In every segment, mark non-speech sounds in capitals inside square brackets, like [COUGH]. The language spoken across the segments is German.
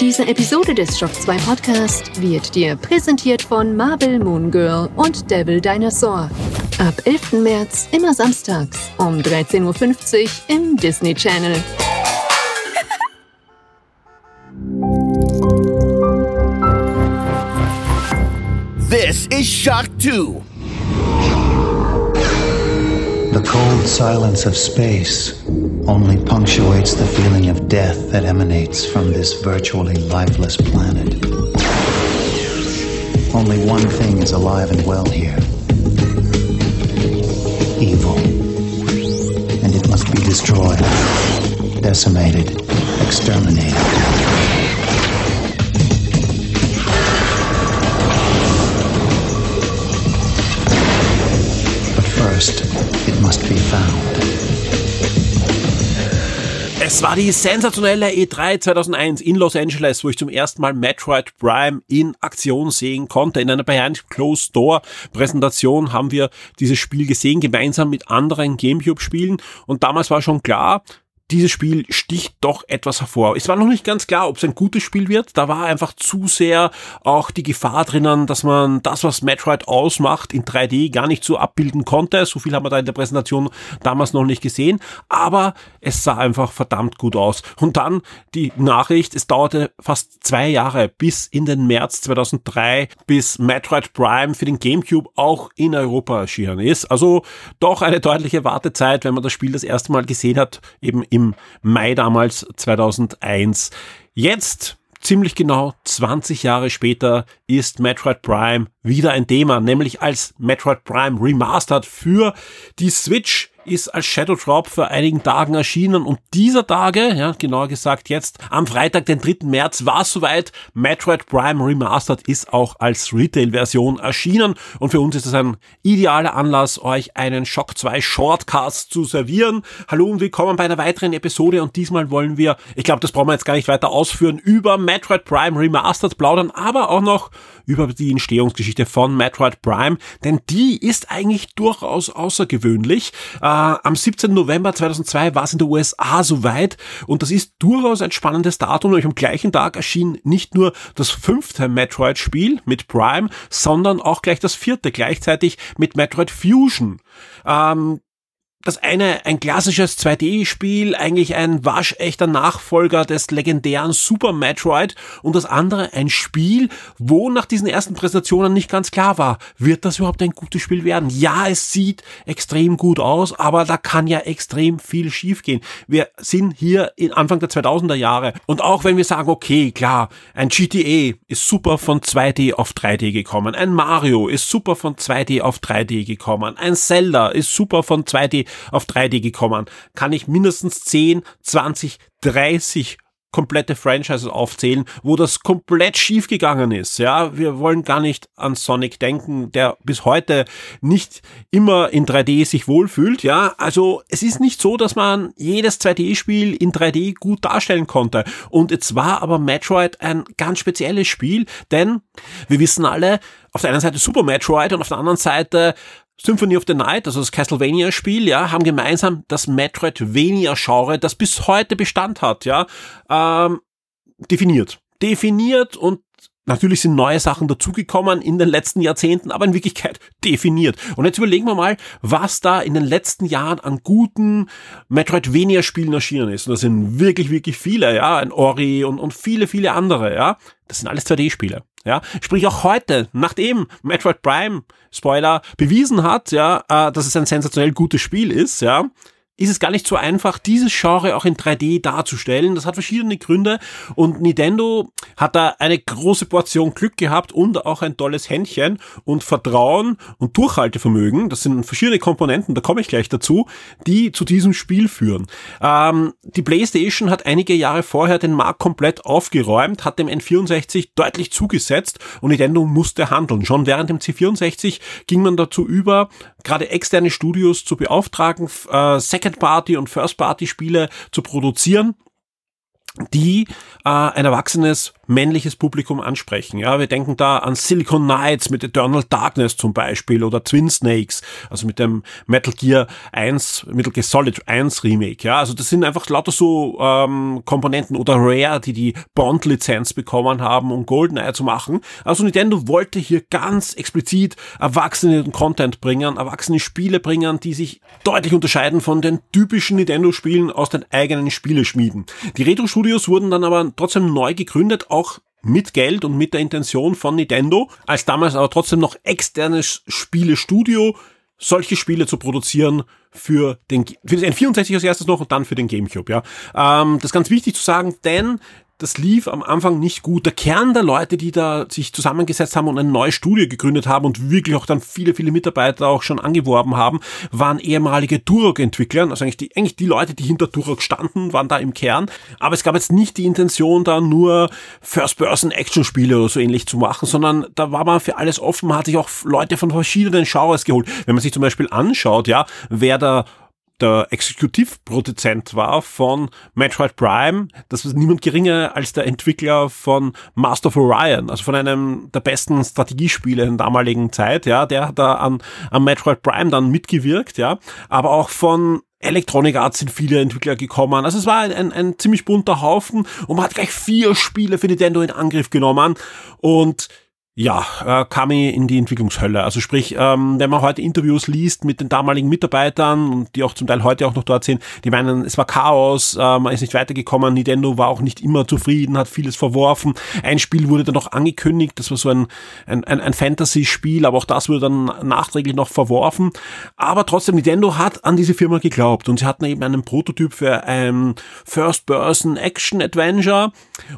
Diese Episode des Shock 2 Podcast wird dir präsentiert von Marvel Moon Girl und Devil Dinosaur. Ab 11. März immer samstags um 13.50 Uhr im Disney Channel. This is Shock 2. The cold silence of space only punctuates the feeling of death that emanates from this virtually lifeless planet. Only one thing is alive and well here evil. And it must be destroyed, decimated, exterminated. But first, it must be found. Es war die sensationelle E3 2001 in Los Angeles, wo ich zum ersten Mal Metroid Prime in Aktion sehen konnte. In einer Behind Closed Door Präsentation haben wir dieses Spiel gesehen, gemeinsam mit anderen Gamecube Spielen. Und damals war schon klar, dieses Spiel sticht doch etwas hervor. Es war noch nicht ganz klar, ob es ein gutes Spiel wird. Da war einfach zu sehr auch die Gefahr drinnen, dass man das, was Metroid ausmacht, in 3D gar nicht so abbilden konnte. So viel haben wir da in der Präsentation damals noch nicht gesehen. Aber es sah einfach verdammt gut aus. Und dann die Nachricht, es dauerte fast zwei Jahre bis in den März 2003, bis Metroid Prime für den GameCube auch in Europa erschienen ist. Also doch eine deutliche Wartezeit, wenn man das Spiel das erste Mal gesehen hat, eben im im Mai damals 2001. Jetzt ziemlich genau 20 Jahre später ist Metroid Prime wieder ein Thema, nämlich als Metroid Prime Remastered für die Switch ist als Shadow Drop vor einigen Tagen erschienen und dieser Tage, ja, genauer gesagt jetzt am Freitag, den 3. März, war es soweit. Metroid Prime Remastered ist auch als Retail-Version erschienen und für uns ist es ein idealer Anlass, euch einen Shock 2 Shortcast zu servieren. Hallo und willkommen bei einer weiteren Episode und diesmal wollen wir, ich glaube, das brauchen wir jetzt gar nicht weiter ausführen, über Metroid Prime Remastered plaudern, aber auch noch über die Entstehungsgeschichte von Metroid Prime, denn die ist eigentlich durchaus außergewöhnlich. Äh, am 17. November 2002 war es in der USA soweit und das ist durchaus ein spannendes Datum. Nämlich am gleichen Tag erschien nicht nur das fünfte Metroid-Spiel mit Prime, sondern auch gleich das vierte gleichzeitig mit Metroid Fusion. Ähm, das eine ein klassisches 2D-Spiel, eigentlich ein waschechter Nachfolger des legendären Super Metroid und das andere ein Spiel, wo nach diesen ersten Präsentationen nicht ganz klar war, wird das überhaupt ein gutes Spiel werden? Ja, es sieht extrem gut aus, aber da kann ja extrem viel schiefgehen. Wir sind hier in Anfang der 2000er Jahre und auch wenn wir sagen, okay, klar, ein GTA ist super von 2D auf 3D gekommen, ein Mario ist super von 2D auf 3D gekommen, ein Zelda ist super von 2D auf 3D gekommen, kann ich mindestens 10, 20, 30 komplette Franchises aufzählen, wo das komplett schief gegangen ist. Ja, wir wollen gar nicht an Sonic denken, der bis heute nicht immer in 3D sich wohlfühlt. Ja, also es ist nicht so, dass man jedes 2D-Spiel in 3D gut darstellen konnte. Und jetzt war aber Metroid ein ganz spezielles Spiel, denn wir wissen alle, auf der einen Seite Super Metroid und auf der anderen Seite Symphony of the Night, also das Castlevania-Spiel, ja, haben gemeinsam das Metroidvania-Genre, das bis heute Bestand hat, ja, ähm, definiert. Definiert und Natürlich sind neue Sachen dazugekommen in den letzten Jahrzehnten, aber in Wirklichkeit definiert. Und jetzt überlegen wir mal, was da in den letzten Jahren an guten Metroidvania-Spielen erschienen ist. Und das sind wirklich, wirklich viele, ja, ein Ori und, und viele, viele andere, ja. Das sind alles 2D-Spiele. Ja, sprich auch heute, nachdem Metroid Prime, Spoiler, bewiesen hat, ja, äh, dass es ein sensationell gutes Spiel ist, ja, ist es gar nicht so einfach, dieses Genre auch in 3D darzustellen. Das hat verschiedene Gründe und Nintendo hat da eine große Portion Glück gehabt und auch ein tolles Händchen und Vertrauen und Durchhaltevermögen. Das sind verschiedene Komponenten, da komme ich gleich dazu, die zu diesem Spiel führen. Ähm, die PlayStation hat einige Jahre vorher den Markt komplett aufgeräumt, hat dem N64 deutlich zugesetzt und Nintendo musste handeln. Schon während dem C64 ging man dazu über, gerade externe Studios zu beauftragen, äh, Second-Party- und First-Party-Spiele zu produzieren. Die äh, ein erwachsenes männliches Publikum ansprechen. Ja, wir denken da an Silicon Knights mit Eternal Darkness zum Beispiel oder Twin Snakes, also mit dem Metal Gear 1, Metal Gear Solid 1 Remake. Ja, also das sind einfach lauter so ähm, Komponenten oder Rare, die die Bond-Lizenz bekommen haben, um GoldenEye zu machen. Also Nintendo wollte hier ganz explizit erwachsenen Content bringen, erwachsene Spiele bringen, die sich deutlich unterscheiden von den typischen Nintendo-Spielen aus den eigenen Spieleschmieden. Die Retro-Studios wurden dann aber trotzdem neu gegründet, auch mit Geld und mit der Intention von Nintendo, als damals aber trotzdem noch externes Spielestudio, solche Spiele zu produzieren für den für den N64 als erstes noch und dann für den GameCube. Ja, ähm, das ist ganz wichtig zu sagen, denn das lief am Anfang nicht gut. Der Kern der Leute, die da sich zusammengesetzt haben und eine neue Studie gegründet haben und wirklich auch dann viele, viele Mitarbeiter auch schon angeworben haben, waren ehemalige Turok-Entwickler. Also eigentlich die, eigentlich die Leute, die hinter Turok standen, waren da im Kern. Aber es gab jetzt nicht die Intention, da nur First-Person-Action-Spiele oder so ähnlich zu machen, sondern da war man für alles offen, man hat sich auch Leute von verschiedenen Genres geholt. Wenn man sich zum Beispiel anschaut, ja, wer da der Exekutivproduzent war von Metroid Prime. Das war niemand geringer als der Entwickler von Master of Orion, also von einem der besten Strategiespiele in der damaligen Zeit, ja, der hat da an, an Metroid Prime dann mitgewirkt, ja, aber auch von Electronic Arts sind viele Entwickler gekommen. Also es war ein, ein, ein ziemlich bunter Haufen und man hat gleich vier Spiele für Nintendo in Angriff genommen und ja, äh, kam ich in die Entwicklungshölle. Also sprich, ähm, wenn man heute Interviews liest mit den damaligen Mitarbeitern und die auch zum Teil heute auch noch dort sind, die meinen, es war Chaos, äh, man ist nicht weitergekommen, Nintendo war auch nicht immer zufrieden, hat vieles verworfen. Ein Spiel wurde dann noch angekündigt, das war so ein, ein, ein, ein Fantasy-Spiel, aber auch das wurde dann nachträglich noch verworfen. Aber trotzdem, Nintendo hat an diese Firma geglaubt und sie hatten eben einen Prototyp für ein First-Person-Action-Adventure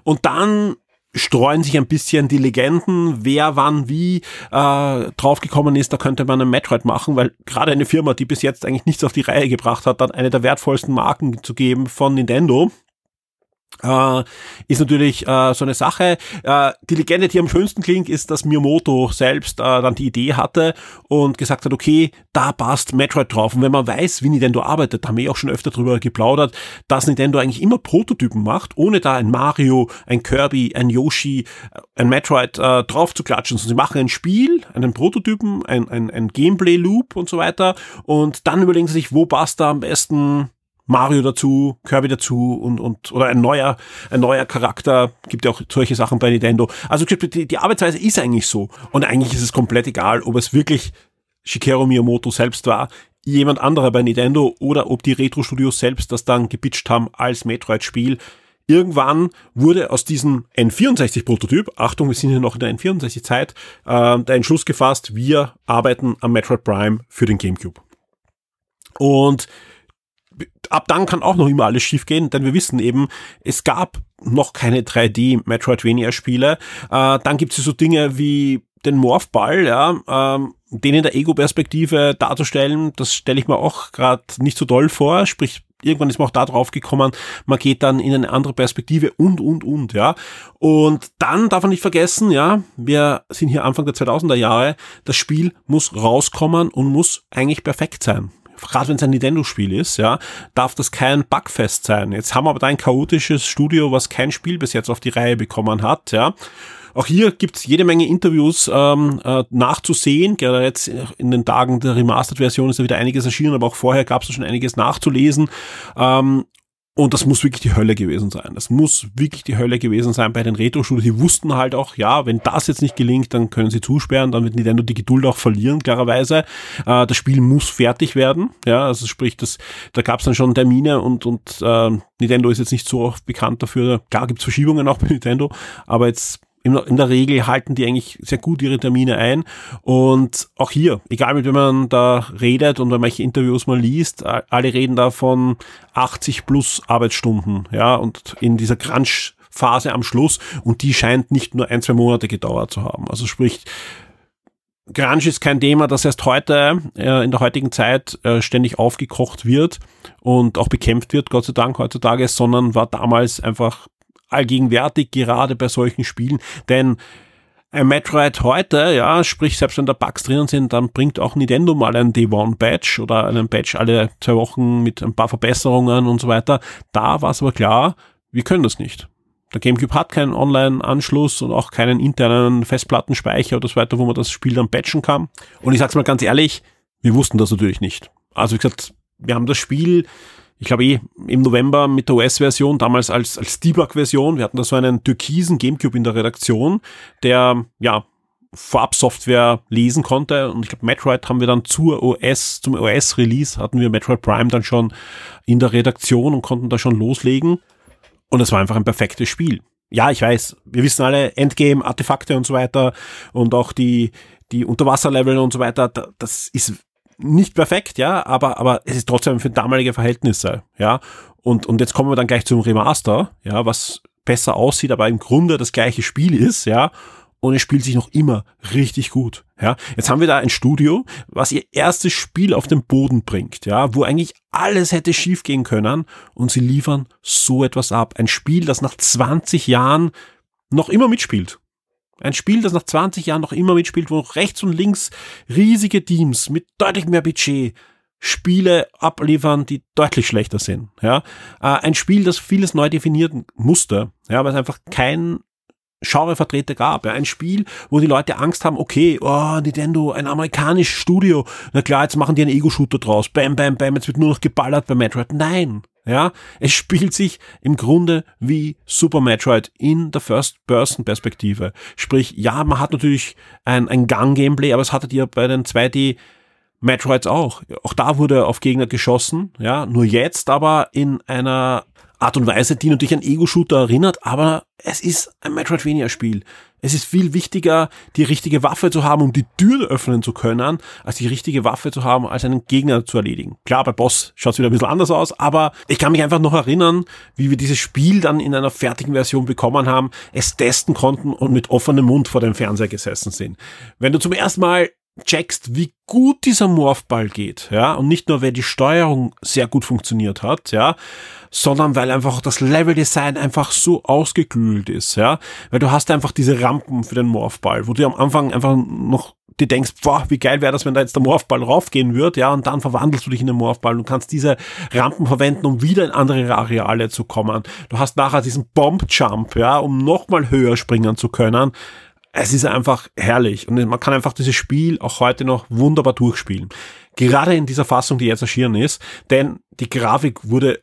und dann streuen sich ein bisschen die Legenden, wer wann wie äh, draufgekommen ist, da könnte man einen Metroid machen, weil gerade eine Firma, die bis jetzt eigentlich nichts auf die Reihe gebracht hat, dann eine der wertvollsten Marken zu geben von Nintendo, äh, ist natürlich äh, so eine Sache. Äh, die Legende, die am schönsten klingt, ist, dass Miyamoto selbst äh, dann die Idee hatte und gesagt hat, okay, da passt Metroid drauf. Und wenn man weiß, wie Nintendo arbeitet, haben wir auch schon öfter drüber geplaudert, dass Nintendo eigentlich immer Prototypen macht, ohne da ein Mario, ein Kirby, ein Yoshi, ein Metroid äh, drauf zu klatschen. Also sie machen ein Spiel, einen Prototypen, ein, ein, ein Gameplay-Loop und so weiter und dann überlegen sie sich, wo passt da am besten Mario dazu, Kirby dazu und, und oder ein neuer, ein neuer Charakter. Gibt ja auch solche Sachen bei Nintendo. Also die, die Arbeitsweise ist eigentlich so. Und eigentlich ist es komplett egal, ob es wirklich Shigeru Miyamoto selbst war, jemand anderer bei Nintendo oder ob die Retro-Studios selbst das dann gepitcht haben als Metroid-Spiel. Irgendwann wurde aus diesem N64-Prototyp, Achtung, wir sind hier noch in der N64-Zeit, äh, der Entschluss gefasst, wir arbeiten am Metroid Prime für den GameCube. Und ab dann kann auch noch immer alles schiefgehen, denn wir wissen eben, es gab noch keine 3D Metroidvania-Spiele. Äh, dann gibt es so Dinge wie den Morphball, ja, ähm, den in der Ego-Perspektive darzustellen, das stelle ich mir auch gerade nicht so toll vor. Sprich, irgendwann ist man auch da drauf gekommen, man geht dann in eine andere Perspektive und, und, und, ja. Und dann darf man nicht vergessen, ja, wir sind hier Anfang der 2000er Jahre, das Spiel muss rauskommen und muss eigentlich perfekt sein gerade wenn es ein Nintendo-Spiel ist, ja, darf das kein Bugfest sein. Jetzt haben wir aber da ein chaotisches Studio, was kein Spiel bis jetzt auf die Reihe bekommen hat, ja. Auch hier gibt's jede Menge Interviews ähm, äh, nachzusehen. Gerade jetzt in den Tagen der Remastered-Version ist da wieder einiges erschienen, aber auch vorher gab's da schon einiges nachzulesen. Ähm, und das muss wirklich die Hölle gewesen sein. Das muss wirklich die Hölle gewesen sein bei den Retro-Studios. Die wussten halt auch, ja, wenn das jetzt nicht gelingt, dann können sie zusperren, dann wird Nintendo die Geduld auch verlieren, klarerweise. Äh, das Spiel muss fertig werden. Ja, also sprich, das, da gab es dann schon Termine und, und äh, Nintendo ist jetzt nicht so oft bekannt dafür. Klar gibt's Verschiebungen auch bei Nintendo, aber jetzt in der Regel halten die eigentlich sehr gut ihre Termine ein. Und auch hier, egal mit wem man da redet und wenn man Interviews mal liest, alle reden da von 80 plus Arbeitsstunden, ja, und in dieser Crunch Phase am Schluss und die scheint nicht nur ein, zwei Monate gedauert zu haben. Also sprich, Grunge ist kein Thema, das erst heute, äh, in der heutigen Zeit, äh, ständig aufgekocht wird und auch bekämpft wird, Gott sei Dank heutzutage, sondern war damals einfach allgegenwärtig, gerade bei solchen Spielen, denn ein Metroid heute, ja, sprich, selbst wenn da Bugs drinnen sind, dann bringt auch Nintendo mal ein D1-Patch oder einen Patch alle zwei Wochen mit ein paar Verbesserungen und so weiter. Da war es aber klar, wir können das nicht. Der GameCube hat keinen Online-Anschluss und auch keinen internen Festplattenspeicher oder so weiter, wo man das Spiel dann patchen kann. Und ich sag's mal ganz ehrlich, wir wussten das natürlich nicht. Also wie gesagt, wir haben das Spiel, ich glaube eh im November mit der US-Version, damals als, als Debug-Version. Wir hatten da so einen türkisen GameCube in der Redaktion, der ja Vorab-Software lesen konnte. Und ich glaube, Metroid haben wir dann zur OS, zum OS-Release hatten wir Metroid Prime dann schon in der Redaktion und konnten da schon loslegen. Und es war einfach ein perfektes Spiel. Ja, ich weiß, wir wissen alle, Endgame, Artefakte und so weiter und auch die, die Unterwasserlevel und so weiter, das ist nicht perfekt, ja, aber, aber es ist trotzdem für damalige Verhältnisse, ja. Und, und jetzt kommen wir dann gleich zum Remaster, ja, was besser aussieht, aber im Grunde das gleiche Spiel ist, ja und es spielt sich noch immer richtig gut. Ja, jetzt haben wir da ein Studio, was ihr erstes Spiel auf den Boden bringt, ja, wo eigentlich alles hätte schiefgehen können und sie liefern so etwas ab. Ein Spiel, das nach 20 Jahren noch immer mitspielt. Ein Spiel, das nach 20 Jahren noch immer mitspielt, wo rechts und links riesige Teams mit deutlich mehr Budget Spiele abliefern, die deutlich schlechter sind. Ja, äh, ein Spiel, das vieles neu definieren musste, ja, weil es einfach kein Genrevertreter gab. Ja, ein Spiel, wo die Leute Angst haben, okay, oh, Nintendo, ein amerikanisches Studio, na klar, jetzt machen die einen Ego-Shooter draus, bam, bam, bam, jetzt wird nur noch geballert bei Metroid. Nein, ja, es spielt sich im Grunde wie Super Metroid in der First-Person-Perspektive. Sprich, ja, man hat natürlich ein, ein Gang-Gameplay, aber es hattet ihr bei den 2D Metroids auch. Auch da wurde auf Gegner geschossen, ja, nur jetzt aber in einer Art und Weise, die natürlich an Ego-Shooter erinnert, aber es ist ein Metroidvania-Spiel. Es ist viel wichtiger, die richtige Waffe zu haben, um die Tür öffnen zu können, als die richtige Waffe zu haben, als einen Gegner zu erledigen. Klar, bei Boss schaut es wieder ein bisschen anders aus, aber ich kann mich einfach noch erinnern, wie wir dieses Spiel dann in einer fertigen Version bekommen haben, es testen konnten und mit offenem Mund vor dem Fernseher gesessen sind. Wenn du zum ersten Mal checkst, wie gut dieser Morphball geht, ja, und nicht nur, weil die Steuerung sehr gut funktioniert hat, ja, sondern weil einfach das Leveldesign einfach so ausgeklügelt ist, ja, weil du hast einfach diese Rampen für den Morphball, wo du am Anfang einfach noch dir denkst, boah, wie geil wäre das, wenn da jetzt der Morphball raufgehen würde, ja, und dann verwandelst du dich in den Morphball und kannst diese Rampen verwenden, um wieder in andere Areale zu kommen. Du hast nachher diesen Bomb Jump, ja, um nochmal höher springen zu können es ist einfach herrlich und man kann einfach dieses Spiel auch heute noch wunderbar durchspielen. Gerade in dieser Fassung, die jetzt erschienen ist, denn die Grafik wurde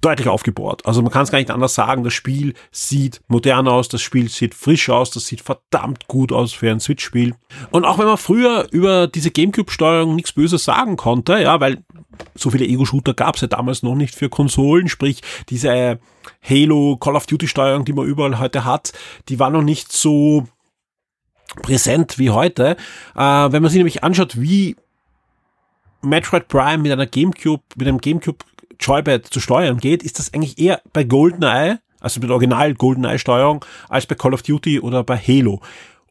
deutlich aufgebohrt. Also man kann es gar nicht anders sagen. Das Spiel sieht modern aus, das Spiel sieht frisch aus, das sieht verdammt gut aus für ein Switch-Spiel. Und auch wenn man früher über diese Gamecube-Steuerung nichts Böses sagen konnte, ja, weil so viele Ego-Shooter gab es ja damals noch nicht für Konsolen, sprich diese Halo, Call of Duty-Steuerung, die man überall heute hat, die war noch nicht so präsent wie heute. Äh, wenn man sich nämlich anschaut, wie Metroid Prime mit einer Gamecube, mit einem Gamecube Joypad zu steuern geht, ist das eigentlich eher bei GoldenEye, also mit Original GoldenEye Steuerung, als bei Call of Duty oder bei Halo.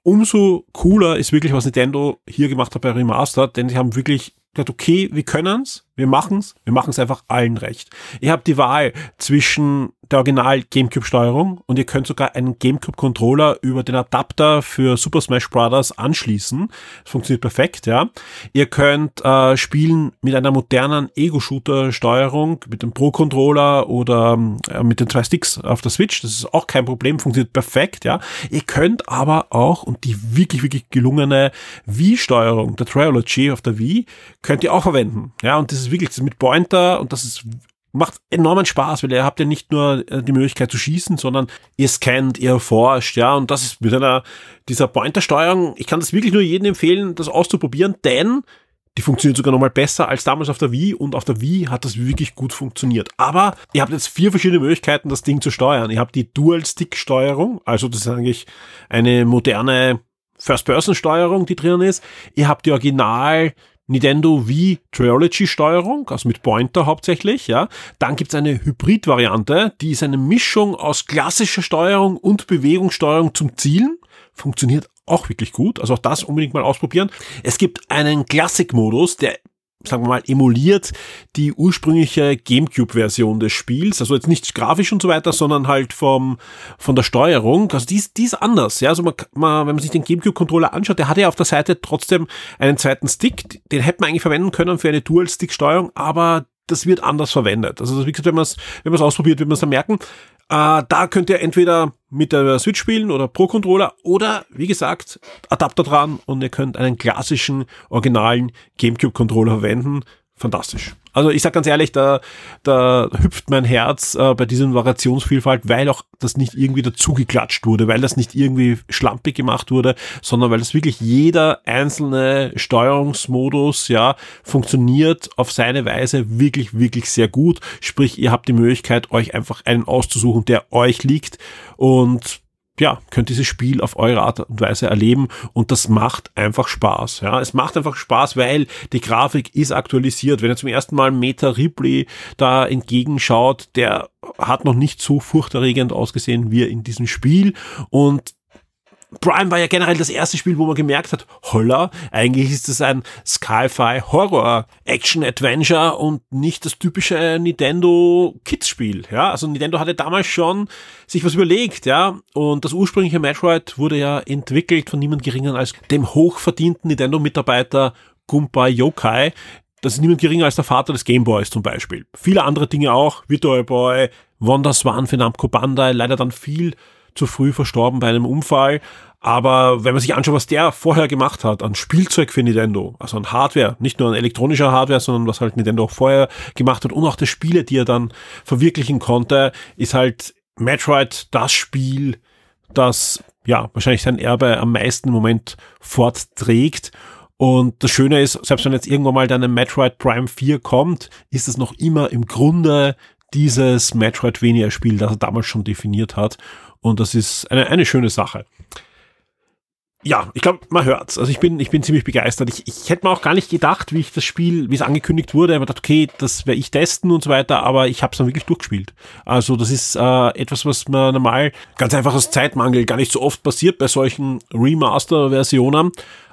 Umso cooler ist wirklich, was Nintendo hier gemacht hat bei Remastered, denn sie haben wirklich gesagt, okay, wir können's, wir machen's, wir machen's einfach allen recht. Ihr habt die Wahl zwischen der Original GameCube Steuerung und ihr könnt sogar einen GameCube Controller über den Adapter für Super Smash Bros. anschließen. Das funktioniert perfekt, ja. Ihr könnt äh, spielen mit einer modernen Ego-Shooter Steuerung, mit dem Pro Controller oder äh, mit den zwei Sticks auf der Switch. Das ist auch kein Problem, funktioniert perfekt, ja. Ihr könnt aber auch, und die wirklich, wirklich gelungene Wii-Steuerung, der Triology auf der Wii, könnt ihr auch verwenden. Ja, und das ist wirklich das ist mit Pointer und das ist macht enormen Spaß, weil ihr habt ja nicht nur äh, die Möglichkeit zu schießen, sondern ihr scannt, ihr forscht, ja, und das ist mit einer, dieser Pointersteuerung, ich kann das wirklich nur jedem empfehlen, das auszuprobieren, denn die funktioniert sogar nochmal besser als damals auf der Wii und auf der Wii hat das wirklich gut funktioniert. Aber ihr habt jetzt vier verschiedene Möglichkeiten, das Ding zu steuern. Ihr habt die Dual-Stick-Steuerung, also das ist eigentlich eine moderne First-Person-Steuerung, die drin ist. Ihr habt die Original Nintendo Wii Triology Steuerung, also mit Pointer hauptsächlich, ja. Dann gibt's eine Hybrid-Variante, die ist eine Mischung aus klassischer Steuerung und Bewegungssteuerung zum Zielen. Funktioniert auch wirklich gut, also auch das unbedingt mal ausprobieren. Es gibt einen Classic-Modus, der sagen wir mal, emuliert die ursprüngliche GameCube-Version des Spiels. Also jetzt nicht grafisch und so weiter, sondern halt vom, von der Steuerung. Also die ist, die ist anders. Ja, also man, man, wenn man sich den GameCube-Controller anschaut, der hat ja auf der Seite trotzdem einen zweiten Stick. Den hätte man eigentlich verwenden können für eine Dual-Stick-Steuerung, aber das wird anders verwendet. Also wie gesagt, wenn man es wenn man es ausprobiert, wird man es dann merken. Äh, da könnt ihr entweder mit der Switch spielen oder Pro Controller oder wie gesagt Adapter dran und ihr könnt einen klassischen originalen GameCube Controller verwenden fantastisch. Also ich sag ganz ehrlich, da, da hüpft mein Herz äh, bei dieser Variationsvielfalt, weil auch das nicht irgendwie dazugeklatscht wurde, weil das nicht irgendwie schlampig gemacht wurde, sondern weil das wirklich jeder einzelne Steuerungsmodus ja funktioniert auf seine Weise wirklich, wirklich sehr gut. Sprich, ihr habt die Möglichkeit, euch einfach einen auszusuchen, der euch liegt und ja, könnt dieses Spiel auf eure Art und Weise erleben und das macht einfach Spaß. Ja, es macht einfach Spaß, weil die Grafik ist aktualisiert. Wenn ihr zum ersten Mal Meta Ripley da entgegenschaut, der hat noch nicht so furchterregend ausgesehen wie in diesem Spiel und Prime war ja generell das erste Spiel, wo man gemerkt hat, holla, eigentlich ist es ein Sci-Fi Horror Action Adventure und nicht das typische Nintendo Kids Spiel, ja? Also Nintendo hatte damals schon sich was überlegt, ja? Und das ursprüngliche Metroid wurde ja entwickelt von niemand geringer als dem hochverdienten Nintendo Mitarbeiter Gunpei Yokai, das ist niemand geringer als der Vater des Gameboys zum Beispiel. Viele andere Dinge auch, Virtual Boy, Wonderswan für Namco Bandai, leider dann viel zu früh verstorben bei einem Unfall. Aber wenn man sich anschaut, was der vorher gemacht hat an Spielzeug für Nintendo, also an Hardware, nicht nur an elektronischer Hardware, sondern was halt Nintendo auch vorher gemacht hat und auch die Spiele, die er dann verwirklichen konnte, ist halt Metroid das Spiel, das ja wahrscheinlich sein Erbe am meisten im Moment fortträgt. Und das Schöne ist, selbst wenn jetzt irgendwann mal dann ein Metroid Prime 4 kommt, ist es noch immer im Grunde dieses Metroidvania-Spiel, das er damals schon definiert hat. Und das ist eine, eine schöne Sache. Ja, ich glaube, man hört's. Also ich bin, ich bin ziemlich begeistert. Ich, ich hätte mir auch gar nicht gedacht, wie ich das Spiel, wie es angekündigt wurde. Ich gedacht, okay, das werde ich testen und so weiter, aber ich habe es dann wirklich durchgespielt. Also das ist äh, etwas, was mir normal ganz einfach aus Zeitmangel gar nicht so oft passiert bei solchen Remaster-Versionen.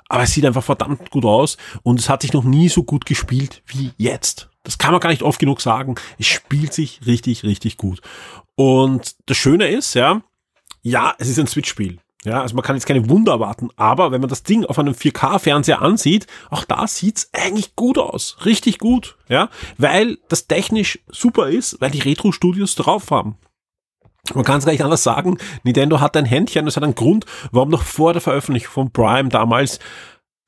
Aber es sieht einfach verdammt gut aus und es hat sich noch nie so gut gespielt wie jetzt. Das kann man gar nicht oft genug sagen. Es spielt sich richtig, richtig gut. Und das Schöne ist, ja, ja, es ist ein Switch-Spiel. Ja, also man kann jetzt keine Wunder erwarten, aber wenn man das Ding auf einem 4K-Fernseher ansieht, auch da sieht's eigentlich gut aus. Richtig gut, ja, weil das technisch super ist, weil die Retro-Studios drauf haben. Man kann es gar nicht anders sagen. Nintendo hat ein Händchen, das hat einen Grund, warum noch vor der Veröffentlichung von Prime damals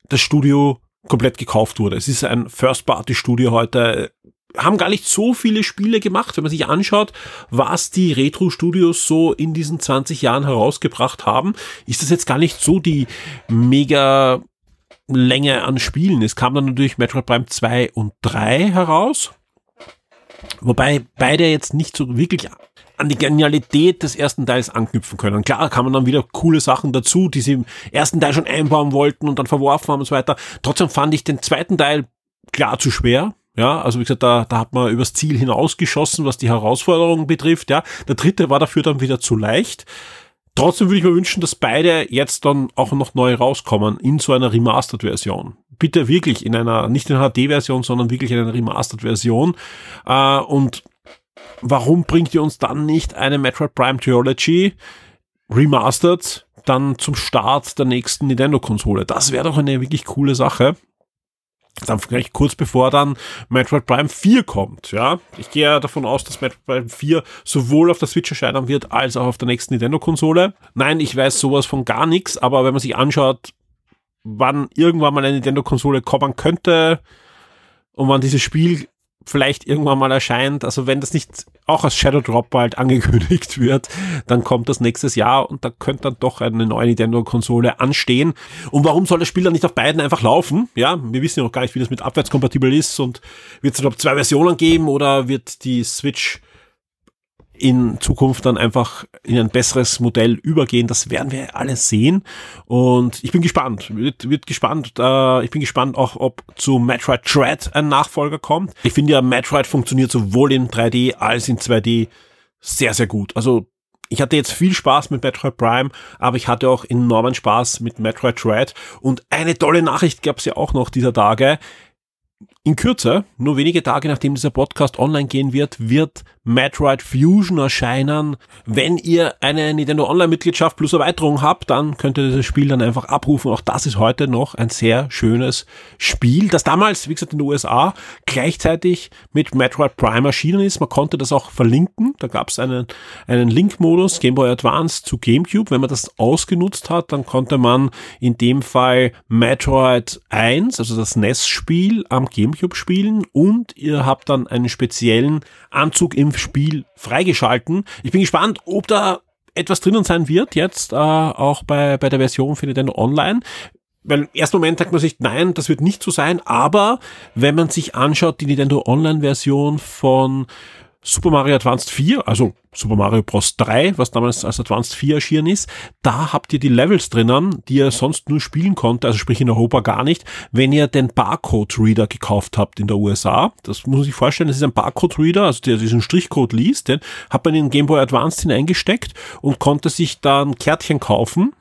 das Studio komplett gekauft wurde. Es ist ein First-Party-Studio heute haben gar nicht so viele Spiele gemacht, wenn man sich anschaut, was die Retro-Studios so in diesen 20 Jahren herausgebracht haben, ist das jetzt gar nicht so die mega Länge an Spielen. Es kam dann natürlich Metroid Prime 2 und 3 heraus, wobei beide jetzt nicht so wirklich an die Genialität des ersten Teils anknüpfen können. Klar kann man dann wieder coole Sachen dazu, die sie im ersten Teil schon einbauen wollten und dann verworfen haben und so weiter. Trotzdem fand ich den zweiten Teil klar zu schwer. Ja, also wie gesagt, da, da hat man übers Ziel hinausgeschossen, was die Herausforderungen betrifft. Ja, der dritte war dafür dann wieder zu leicht. Trotzdem würde ich mir wünschen, dass beide jetzt dann auch noch neu rauskommen in so einer Remastered-Version. Bitte wirklich in einer, nicht in einer HD-Version, sondern wirklich in einer Remastered-Version. Äh, und warum bringt ihr uns dann nicht eine Metroid Prime Trilogy Remastered dann zum Start der nächsten Nintendo-Konsole? Das wäre doch eine wirklich coole Sache dann vielleicht kurz bevor dann Metroid Prime 4 kommt, ja. Ich gehe ja davon aus, dass Metroid Prime 4 sowohl auf der Switch erscheinen wird, als auch auf der nächsten Nintendo-Konsole. Nein, ich weiß sowas von gar nichts, aber wenn man sich anschaut, wann irgendwann mal eine Nintendo-Konsole kommen könnte und wann dieses Spiel vielleicht irgendwann mal erscheint. Also wenn das nicht auch als Shadow Drop bald angekündigt wird, dann kommt das nächstes Jahr und da könnte dann doch eine neue Nintendo-Konsole anstehen. Und warum soll das Spiel dann nicht auf beiden einfach laufen? Ja, wir wissen ja noch gar nicht, wie das mit abwärtskompatibel ist und wird es überhaupt zwei Versionen geben oder wird die Switch in Zukunft dann einfach in ein besseres Modell übergehen. Das werden wir alles sehen. Und ich bin gespannt. Wird, wird gespannt. Äh, ich bin gespannt auch, ob zu Metroid Dread ein Nachfolger kommt. Ich finde ja, Metroid funktioniert sowohl in 3D als in 2D sehr, sehr gut. Also ich hatte jetzt viel Spaß mit Metroid Prime, aber ich hatte auch enormen Spaß mit Metroid Dread. Und eine tolle Nachricht gab es ja auch noch dieser Tage In Kürze, nur wenige Tage nachdem dieser Podcast online gehen wird, wird Metroid Fusion erscheinen. Wenn ihr eine Nintendo Online-Mitgliedschaft plus Erweiterung habt, dann könnt ihr dieses Spiel dann einfach abrufen. Auch das ist heute noch ein sehr schönes Spiel, das damals, wie gesagt, in den USA gleichzeitig mit Metroid Prime erschienen ist. Man konnte das auch verlinken. Da gab es einen, einen Link-Modus, Game Boy Advance zu GameCube. Wenn man das ausgenutzt hat, dann konnte man in dem Fall Metroid 1, also das NES-Spiel, am GameCube Gamecube spielen und ihr habt dann einen speziellen Anzug im Spiel freigeschalten. Ich bin gespannt, ob da etwas drinnen sein wird jetzt, äh, auch bei, bei der Version für Nintendo Online. Weil im ersten Moment denkt man sich, nein, das wird nicht so sein, aber wenn man sich anschaut, die Nintendo Online Version von Super Mario Advanced 4, also Super Mario Bros. 3, was damals als Advanced 4 erschienen ist, da habt ihr die Levels drinnen, die ihr sonst nur spielen konnte, also sprich in Europa gar nicht, wenn ihr den Barcode-Reader gekauft habt in der USA. Das muss sich vorstellen, das ist ein Barcode-Reader, also der diesen Strichcode liest, den hat man in den Game Boy Advanced hineingesteckt und konnte sich dann Kärtchen kaufen,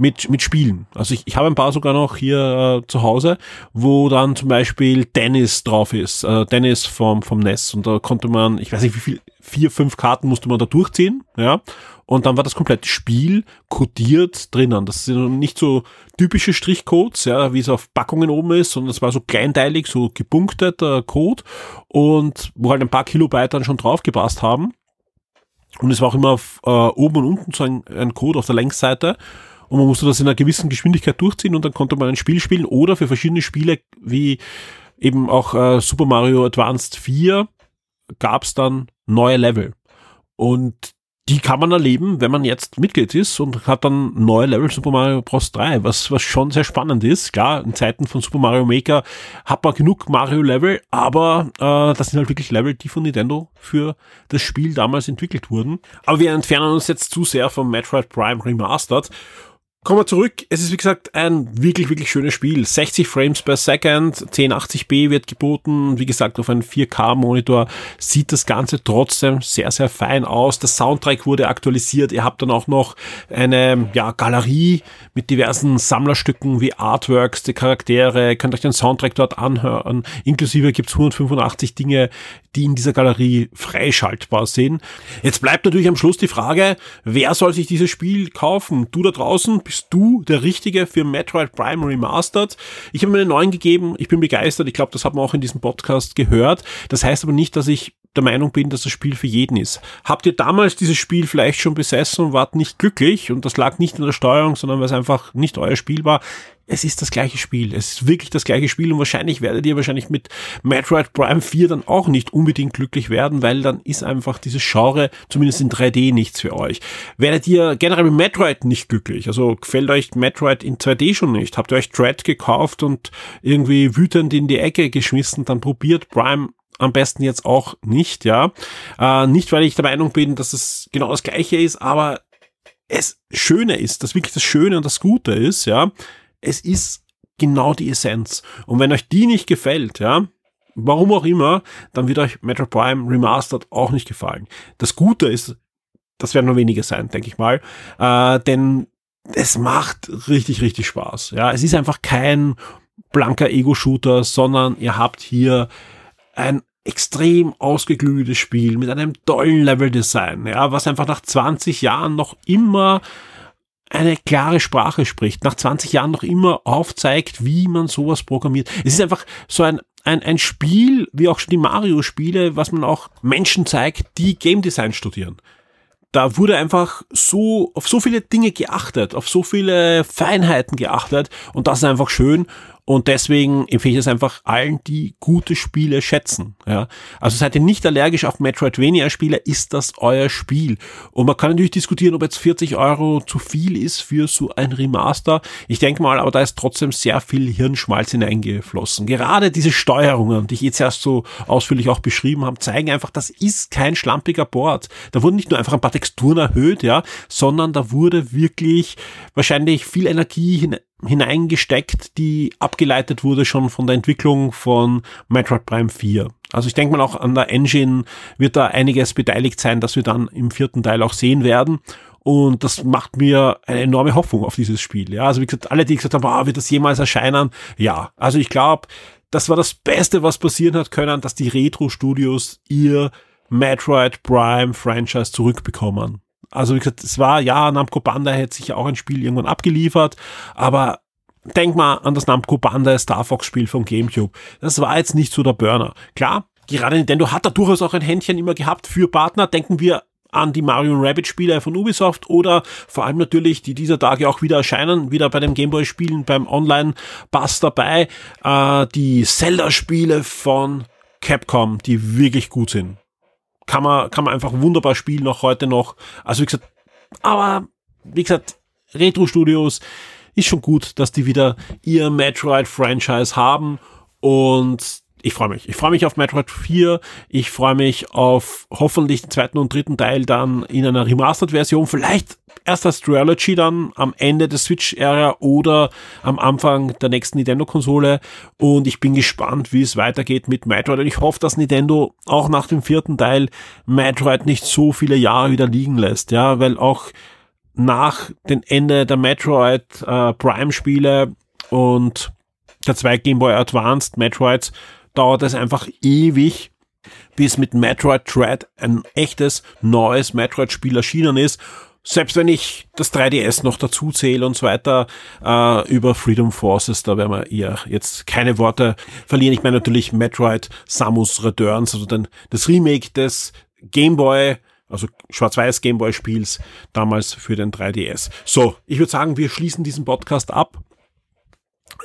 mit, mit Spielen. Also ich, ich habe ein paar sogar noch hier äh, zu Hause, wo dann zum Beispiel Dennis drauf ist, äh, Dennis vom, vom NES und da konnte man, ich weiß nicht wie viel, vier, fünf Karten musste man da durchziehen, ja, und dann war das komplette Spiel codiert drinnen. Das sind nicht so typische Strichcodes, ja, wie es auf Packungen oben ist, sondern es war so kleinteilig, so gepunkteter Code und wo halt ein paar Kilobyte dann schon drauf gepasst haben. Und es war auch immer auf, äh, oben und unten so ein, ein Code auf der Längsseite und man musste das in einer gewissen Geschwindigkeit durchziehen und dann konnte man ein Spiel spielen oder für verschiedene Spiele wie eben auch äh, Super Mario Advanced 4 gab es dann neue Level. Und die kann man erleben, wenn man jetzt Mitglied ist und hat dann neue Level Super Mario Bros. 3, was, was schon sehr spannend ist. Klar, in Zeiten von Super Mario Maker hat man genug Mario-Level, aber äh, das sind halt wirklich Level, die von Nintendo für das Spiel damals entwickelt wurden. Aber wir entfernen uns jetzt zu sehr vom Metroid Prime Remastered Kommen wir zurück. Es ist wie gesagt ein wirklich, wirklich schönes Spiel. 60 Frames per Second, 1080p wird geboten. Wie gesagt, auf einem 4K-Monitor sieht das Ganze trotzdem sehr, sehr fein aus. Der Soundtrack wurde aktualisiert. Ihr habt dann auch noch eine ja, Galerie mit diversen Sammlerstücken wie Artworks, die Charaktere. Ihr könnt euch den Soundtrack dort anhören. Inklusive gibt's 185 Dinge, die in dieser Galerie freischaltbar sind. Jetzt bleibt natürlich am Schluss die Frage, wer soll sich dieses Spiel kaufen? Du da draußen? Bist du der Richtige für Metroid Prime Remastered. Ich habe mir einen neuen gegeben, ich bin begeistert, ich glaube, das hat man auch in diesem Podcast gehört. Das heißt aber nicht, dass ich der Meinung bin, dass das Spiel für jeden ist. Habt ihr damals dieses Spiel vielleicht schon besessen und wart nicht glücklich und das lag nicht in der Steuerung, sondern weil es einfach nicht euer Spiel war, es ist das gleiche Spiel. Es ist wirklich das gleiche Spiel und wahrscheinlich werdet ihr wahrscheinlich mit Metroid Prime 4 dann auch nicht unbedingt glücklich werden, weil dann ist einfach dieses Genre, zumindest in 3D, nichts für euch. Werdet ihr generell mit Metroid nicht glücklich? Also gefällt euch Metroid in 2D schon nicht? Habt ihr euch Dread gekauft und irgendwie wütend in die Ecke geschmissen? Dann probiert Prime am besten jetzt auch nicht, ja. Äh, nicht, weil ich der Meinung bin, dass es genau das gleiche ist, aber es Schöne ist, das wirklich das Schöne und das Gute ist, ja, es ist genau die Essenz. Und wenn euch die nicht gefällt, ja, warum auch immer, dann wird euch Metro Prime Remastered auch nicht gefallen. Das Gute ist, das werden nur wenige sein, denke ich mal, äh, denn es macht richtig, richtig Spaß. Ja, es ist einfach kein blanker Ego-Shooter, sondern ihr habt hier ein extrem ausgeglühtes Spiel mit einem tollen Level-Design, ja, was einfach nach 20 Jahren noch immer eine klare Sprache spricht, nach 20 Jahren noch immer aufzeigt, wie man sowas programmiert. Es ist einfach so ein, ein, ein Spiel, wie auch schon die Mario-Spiele, was man auch Menschen zeigt, die Game Design studieren. Da wurde einfach so auf so viele Dinge geachtet, auf so viele Feinheiten geachtet und das ist einfach schön und deswegen empfehle ich es einfach allen, die gute Spiele schätzen. Ja? Also seid ihr nicht allergisch auf Metroidvania-Spiele, ist das euer Spiel. Und man kann natürlich diskutieren, ob jetzt 40 Euro zu viel ist für so ein Remaster. Ich denke mal, aber da ist trotzdem sehr viel Hirnschmalz hineingeflossen. Gerade diese Steuerungen, die ich jetzt erst so ausführlich auch beschrieben habe, zeigen einfach, das ist kein schlampiger Board. Da wurden nicht nur einfach ein paar Texturen erhöht, ja, sondern da wurde wirklich wahrscheinlich viel Energie hinein hineingesteckt, die abgeleitet wurde schon von der Entwicklung von Metroid Prime 4. Also ich denke mal auch an der Engine wird da einiges beteiligt sein, dass wir dann im vierten Teil auch sehen werden. Und das macht mir eine enorme Hoffnung auf dieses Spiel. Ja, also wie gesagt, alle, die gesagt haben, ah, wird das jemals erscheinen? Ja, also ich glaube, das war das Beste, was passieren hat können, dass die Retro-Studios ihr Metroid Prime Franchise zurückbekommen. Also wie gesagt, es war, ja, Namco Bandai hätte sich auch ein Spiel irgendwann abgeliefert, aber denk mal an das Namco Bandai Star Fox Spiel von GameCube. Das war jetzt nicht so der Burner. Klar, gerade Nintendo hat da durchaus auch ein Händchen immer gehabt für Partner. Denken wir an die Mario Rabbit Spiele von Ubisoft oder vor allem natürlich, die dieser Tage auch wieder erscheinen, wieder bei dem Gameboy Spielen beim Online Pass dabei, äh, die Zelda Spiele von Capcom, die wirklich gut sind. Kann man, kann man einfach wunderbar spielen, auch heute noch. Also wie gesagt, aber wie gesagt, Retro Studios ist schon gut, dass die wieder ihr Metroid Franchise haben und ich freue mich. Ich freue mich auf Metroid 4. Ich freue mich auf hoffentlich den zweiten und dritten Teil dann in einer Remastered-Version. Vielleicht erst als Trilogy dann am Ende der Switch-Ära oder am Anfang der nächsten Nintendo-Konsole. Und ich bin gespannt, wie es weitergeht mit Metroid. Und ich hoffe, dass Nintendo auch nach dem vierten Teil Metroid nicht so viele Jahre wieder liegen lässt. Ja, weil auch nach dem Ende der Metroid äh, Prime-Spiele und der zwei Game Boy Advanced Metroids dauert es einfach ewig, bis mit Metroid Dread ein echtes neues Metroid-Spiel erschienen ist. Selbst wenn ich das 3DS noch dazu zähle und so weiter, äh, über Freedom Forces, da werden wir eher jetzt keine Worte verlieren. Ich meine natürlich Metroid Samus Returns, also dann das Remake des Game Boy also schwarz-weiß Gameboy-Spiels damals für den 3DS. So, ich würde sagen, wir schließen diesen Podcast ab.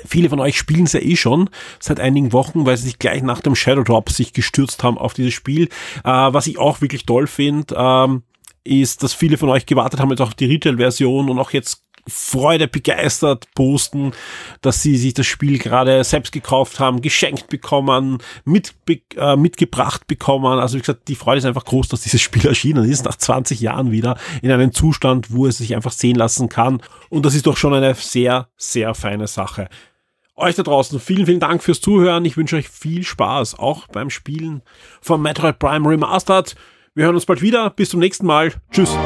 Viele von euch spielen es ja eh schon seit einigen Wochen, weil sie sich gleich nach dem Shadow Drop sich gestürzt haben auf dieses Spiel. Äh, was ich auch wirklich toll finde, ähm, ist, dass viele von euch gewartet haben jetzt auf die Retail-Version und auch jetzt Freude begeistert posten, dass sie sich das Spiel gerade selbst gekauft haben, geschenkt bekommen, mit, äh, mitgebracht bekommen. Also wie gesagt, die Freude ist einfach groß, dass dieses Spiel [LAUGHS] erschienen ist, nach 20 Jahren wieder in einem Zustand, wo es sich einfach sehen lassen kann. Und das ist doch schon eine sehr, sehr feine Sache. Euch da draußen vielen, vielen Dank fürs Zuhören. Ich wünsche euch viel Spaß, auch beim Spielen von Metroid Prime Remastered. Wir hören uns bald wieder. Bis zum nächsten Mal. Tschüss.